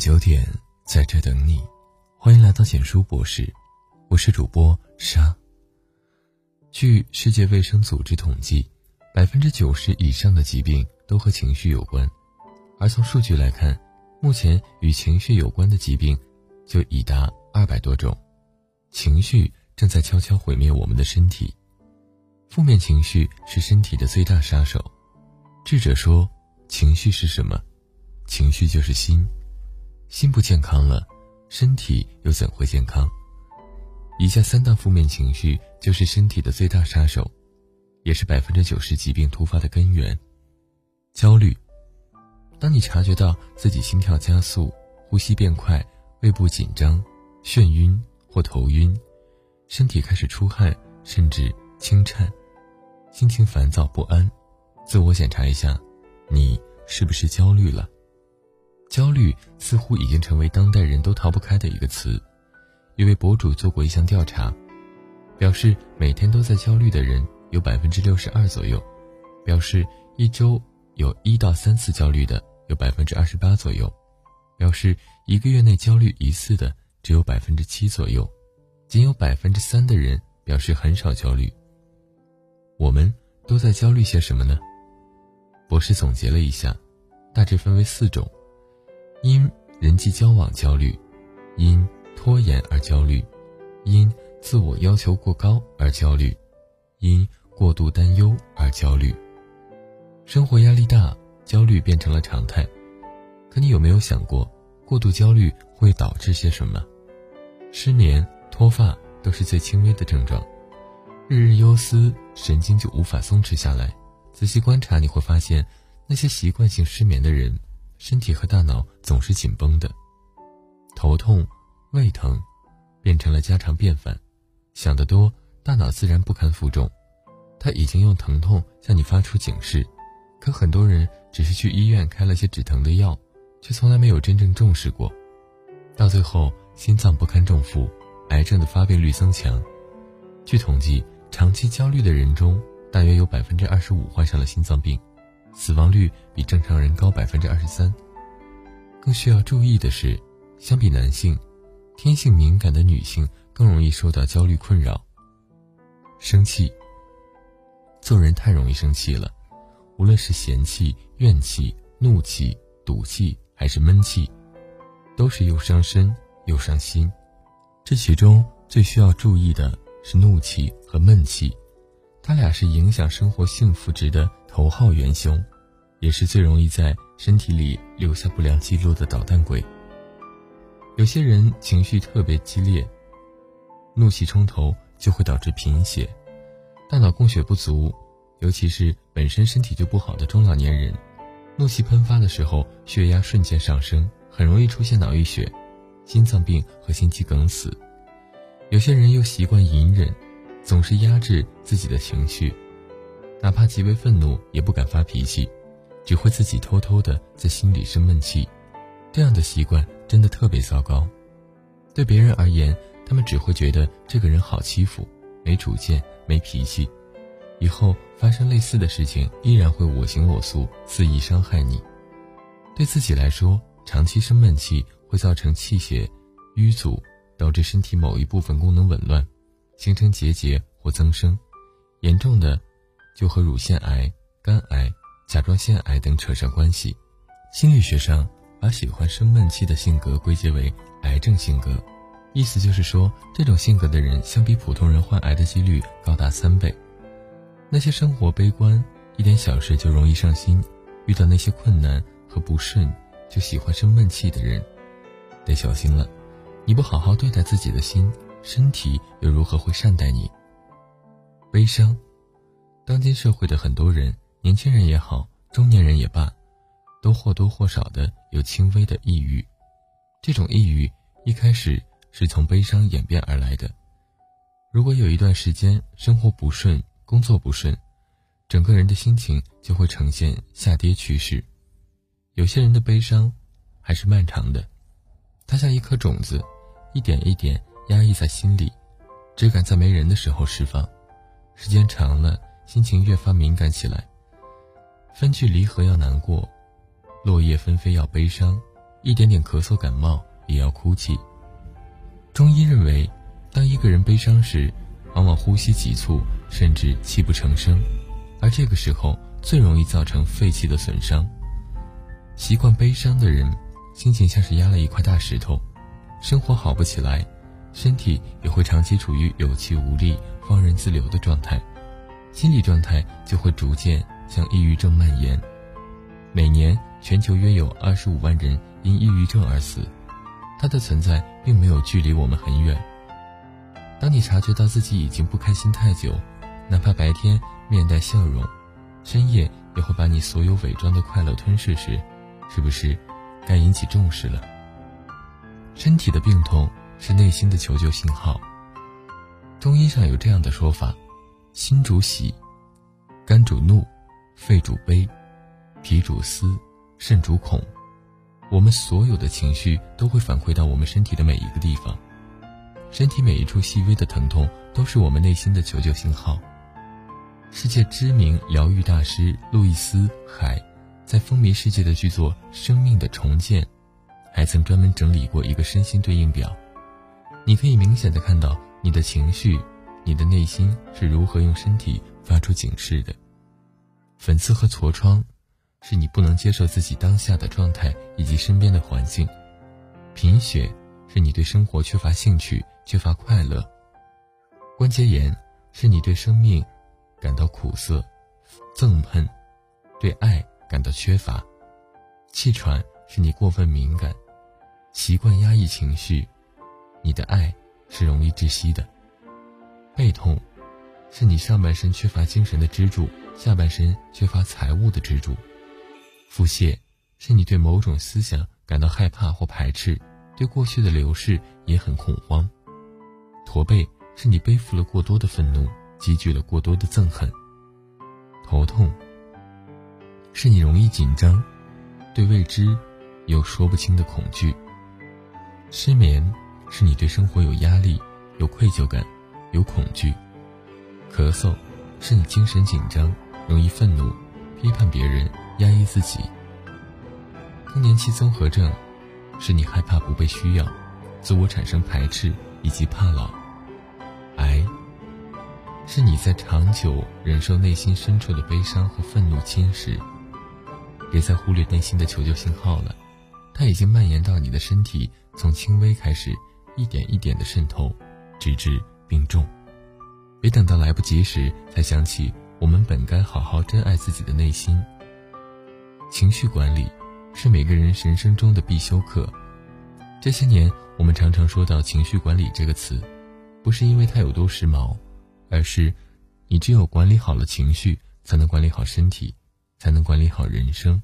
九点，在这等你。欢迎来到简书博士，我是主播沙。据世界卫生组织统计，百分之九十以上的疾病都和情绪有关。而从数据来看，目前与情绪有关的疾病就已达二百多种。情绪正在悄悄毁灭我们的身体。负面情绪是身体的最大杀手。智者说：“情绪是什么？情绪就是心。心不健康了，身体又怎会健康？”以下三大负面情绪就是身体的最大杀手，也是百分之九十疾病突发的根源。焦虑。当你察觉到自己心跳加速、呼吸变快、胃部紧张、眩晕或头晕，身体开始出汗，甚至轻颤，心情烦躁不安。自我检查一下，你是不是焦虑了？焦虑似乎已经成为当代人都逃不开的一个词。一位博主做过一项调查，表示每天都在焦虑的人有百分之六十二左右，表示一周有一到三次焦虑的有百分之二十八左右，表示一个月内焦虑一次的只有百分之七左右，仅有百分之三的人表示很少焦虑。我们都在焦虑些什么呢？博士总结了一下，大致分为四种：因人际交往焦虑，因拖延而焦虑，因自我要求过高而焦虑，因过度担忧而焦虑。生活压力大，焦虑变成了常态。可你有没有想过，过度焦虑会导致些什么？失眠、脱发都是最轻微的症状。日日忧思，神经就无法松弛下来。仔细观察，你会发现，那些习惯性失眠的人，身体和大脑总是紧绷的，头痛、胃疼，变成了家常便饭。想得多，大脑自然不堪负重，他已经用疼痛向你发出警示。可很多人只是去医院开了些止疼的药，却从来没有真正重视过，到最后心脏不堪重负，癌症的发病率增强。据统计，长期焦虑的人中，大约有百分之二十五患上了心脏病，死亡率比正常人高百分之二十三。更需要注意的是，相比男性，天性敏感的女性更容易受到焦虑困扰。生气，做人太容易生气了，无论是嫌弃、怨气、怒气、赌气，还是闷气，都是又伤身又伤心。这其中最需要注意的是怒气和闷气。他俩是影响生活幸福值的头号元凶，也是最容易在身体里留下不良记录的捣蛋鬼。有些人情绪特别激烈，怒气冲头就会导致贫血，大脑供血不足，尤其是本身身体就不好的中老年人，怒气喷发的时候，血压瞬间上升，很容易出现脑溢血、心脏病和心肌梗死。有些人又习惯隐忍。总是压制自己的情绪，哪怕极为愤怒也不敢发脾气，只会自己偷偷的在心里生闷气。这样的习惯真的特别糟糕。对别人而言，他们只会觉得这个人好欺负，没主见，没脾气，以后发生类似的事情依然会我行我素，肆意伤害你。对自己来说，长期生闷气会造成气血瘀阻，导致身体某一部分功能紊乱。形成结节或增生，严重的就和乳腺癌、肝癌、甲状腺癌等扯上关系。心理学上把喜欢生闷气的性格归结为癌症性格，意思就是说，这种性格的人相比普通人患癌的几率高达三倍。那些生活悲观、一点小事就容易上心、遇到那些困难和不顺就喜欢生闷气的人，得小心了。你不好好对待自己的心。身体又如何会善待你？悲伤，当今社会的很多人，年轻人也好，中年人也罢，都或多或少的有轻微的抑郁。这种抑郁一开始是从悲伤演变而来的。如果有一段时间生活不顺、工作不顺，整个人的心情就会呈现下跌趋势。有些人的悲伤还是漫长的，它像一颗种子，一点一点。压抑在心里，只敢在没人的时候释放。时间长了，心情越发敏感起来。分居离合要难过，落叶纷飞要悲伤，一点点咳嗽感冒也要哭泣。中医认为，当一个人悲伤时，往往呼吸急促，甚至泣不成声，而这个时候最容易造成肺气的损伤。习惯悲伤的人，心情像是压了一块大石头，生活好不起来，身体也会长期处于有气无力、放任自流的状态，心理状态就会逐渐向抑郁症蔓延。每年全球约有二十五万人因抑郁症而死，它的存在并没有距离我们很远。当你察觉到自己已经不开心太久，哪怕白天面带笑容，深夜也会把你所有伪装的快乐吞噬时，是不是该引起重视了？身体的病痛是内心的求救信号。中医上有这样的说法：心主喜，肝主怒，肺主悲，脾主思，肾主恐。我们所有的情绪都会反馈到我们身体的每一个地方。身体每一处细微的疼痛，都是我们内心的求救信号。世界知名疗愈大师路易斯·海，在风靡世界的剧作《生命的重建》，还曾专门整理过一个身心对应表。你可以明显的看到你的情绪，你的内心是如何用身体发出警示的。粉刺和痤疮，是你不能接受自己当下的状态以及身边的环境。贫血，是你对生活缺乏兴趣。缺乏快乐，关节炎是你对生命感到苦涩、憎恨，对爱感到缺乏；气喘是你过分敏感，习惯压抑情绪，你的爱是容易窒息的；背痛是你上半身缺乏精神的支柱，下半身缺乏财务的支柱；腹泻是你对某种思想感到害怕或排斥，对过去的流逝也很恐慌。驼背是你背负了过多的愤怒，积聚了过多的憎恨；头痛是你容易紧张，对未知有说不清的恐惧；失眠是你对生活有压力、有愧疚感、有恐惧；咳嗽是你精神紧张，容易愤怒、批判别人、压抑自己；更年期综合症是你害怕不被需要，自我产生排斥以及怕老。癌，是你在长久忍受内心深处的悲伤和愤怒侵蚀。别再忽略内心的求救信号了，它已经蔓延到你的身体，从轻微开始，一点一点的渗透，直至病重。别等到来不及时才想起，我们本该好好珍爱自己的内心。情绪管理是每个人人生中的必修课。这些年，我们常常说到情绪管理这个词。不是因为它有多时髦，而是，你只有管理好了情绪，才能管理好身体，才能管理好人生。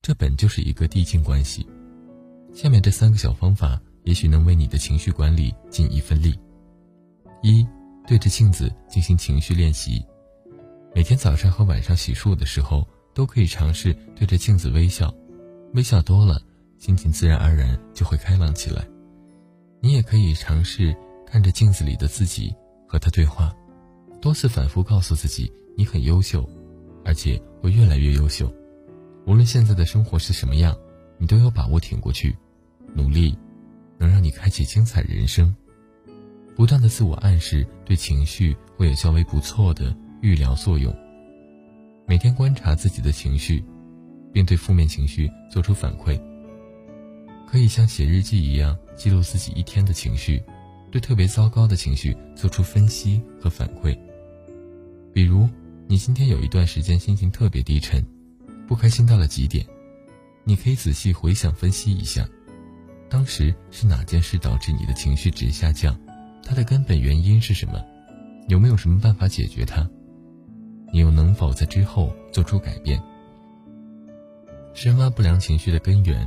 这本就是一个递进关系。下面这三个小方法，也许能为你的情绪管理尽一份力。一，对着镜子进行情绪练习。每天早上和晚上洗漱的时候，都可以尝试对着镜子微笑。微笑多了，心情自然而然就会开朗起来。你也可以尝试。看着镜子里的自己，和他对话，多次反复告诉自己你很优秀，而且会越来越优秀。无论现在的生活是什么样，你都有把握挺过去。努力，能让你开启精彩人生。不断的自我暗示对情绪会有较为不错的预疗作用。每天观察自己的情绪，并对负面情绪做出反馈。可以像写日记一样记录自己一天的情绪。对特别糟糕的情绪做出分析和反馈，比如你今天有一段时间心情特别低沉，不开心到了极点，你可以仔细回想分析一下，当时是哪件事导致你的情绪值下降，它的根本原因是什么，有没有什么办法解决它，你又能否在之后做出改变？深挖不良情绪的根源，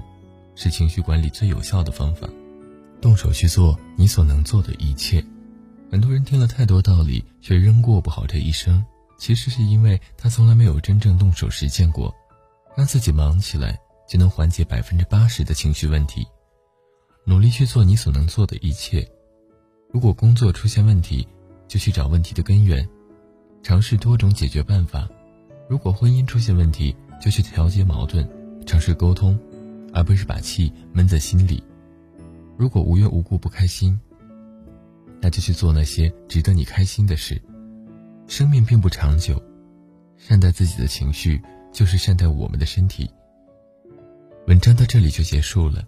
是情绪管理最有效的方法。动手去做你所能做的一切。很多人听了太多道理，却仍过不好这一生，其实是因为他从来没有真正动手实践过。让自己忙起来，就能缓解百分之八十的情绪问题。努力去做你所能做的一切。如果工作出现问题，就去找问题的根源，尝试多种解决办法。如果婚姻出现问题，就去调节矛盾，尝试沟通。而不是把气闷在心里。如果无缘无故不开心，那就去做那些值得你开心的事。生命并不长久，善待自己的情绪，就是善待我们的身体。文章到这里就结束了。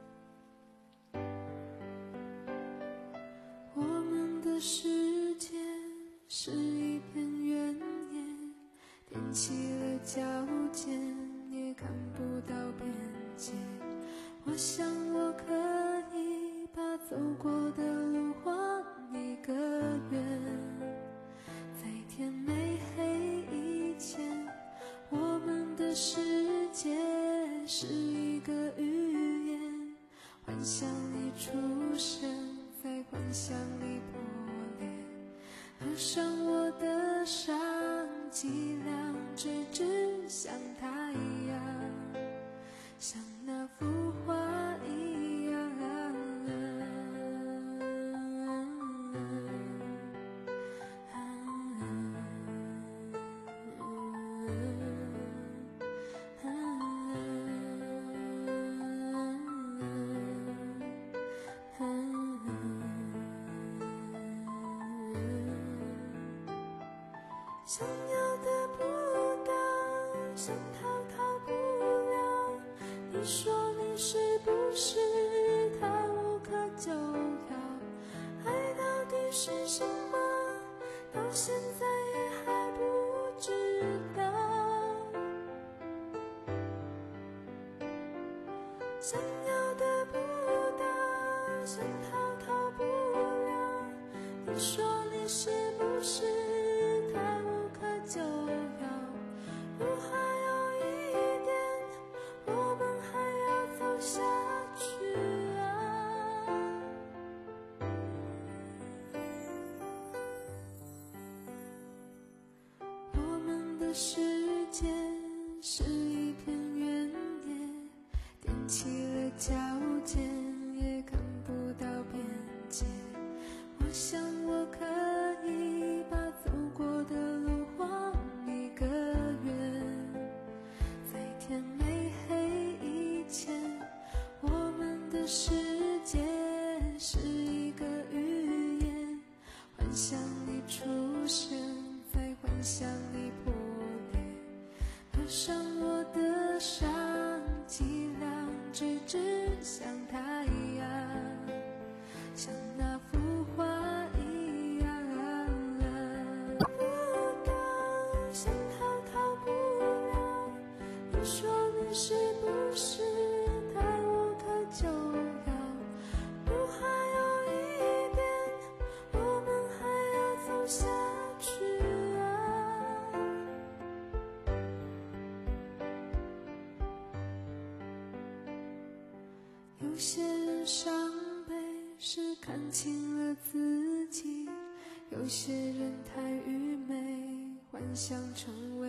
世界是一个寓言，幻想你出生，在幻想里破裂，合上我的伤，脊梁直直向太阳，想要得不到，想逃逃不了。你说你是不是世界是一片原野，踮起了脚尖，也看不到边界。我想我可以把走过的路画一个圆，在天没黑以前，我们的世有些人太愚昧，幻想成为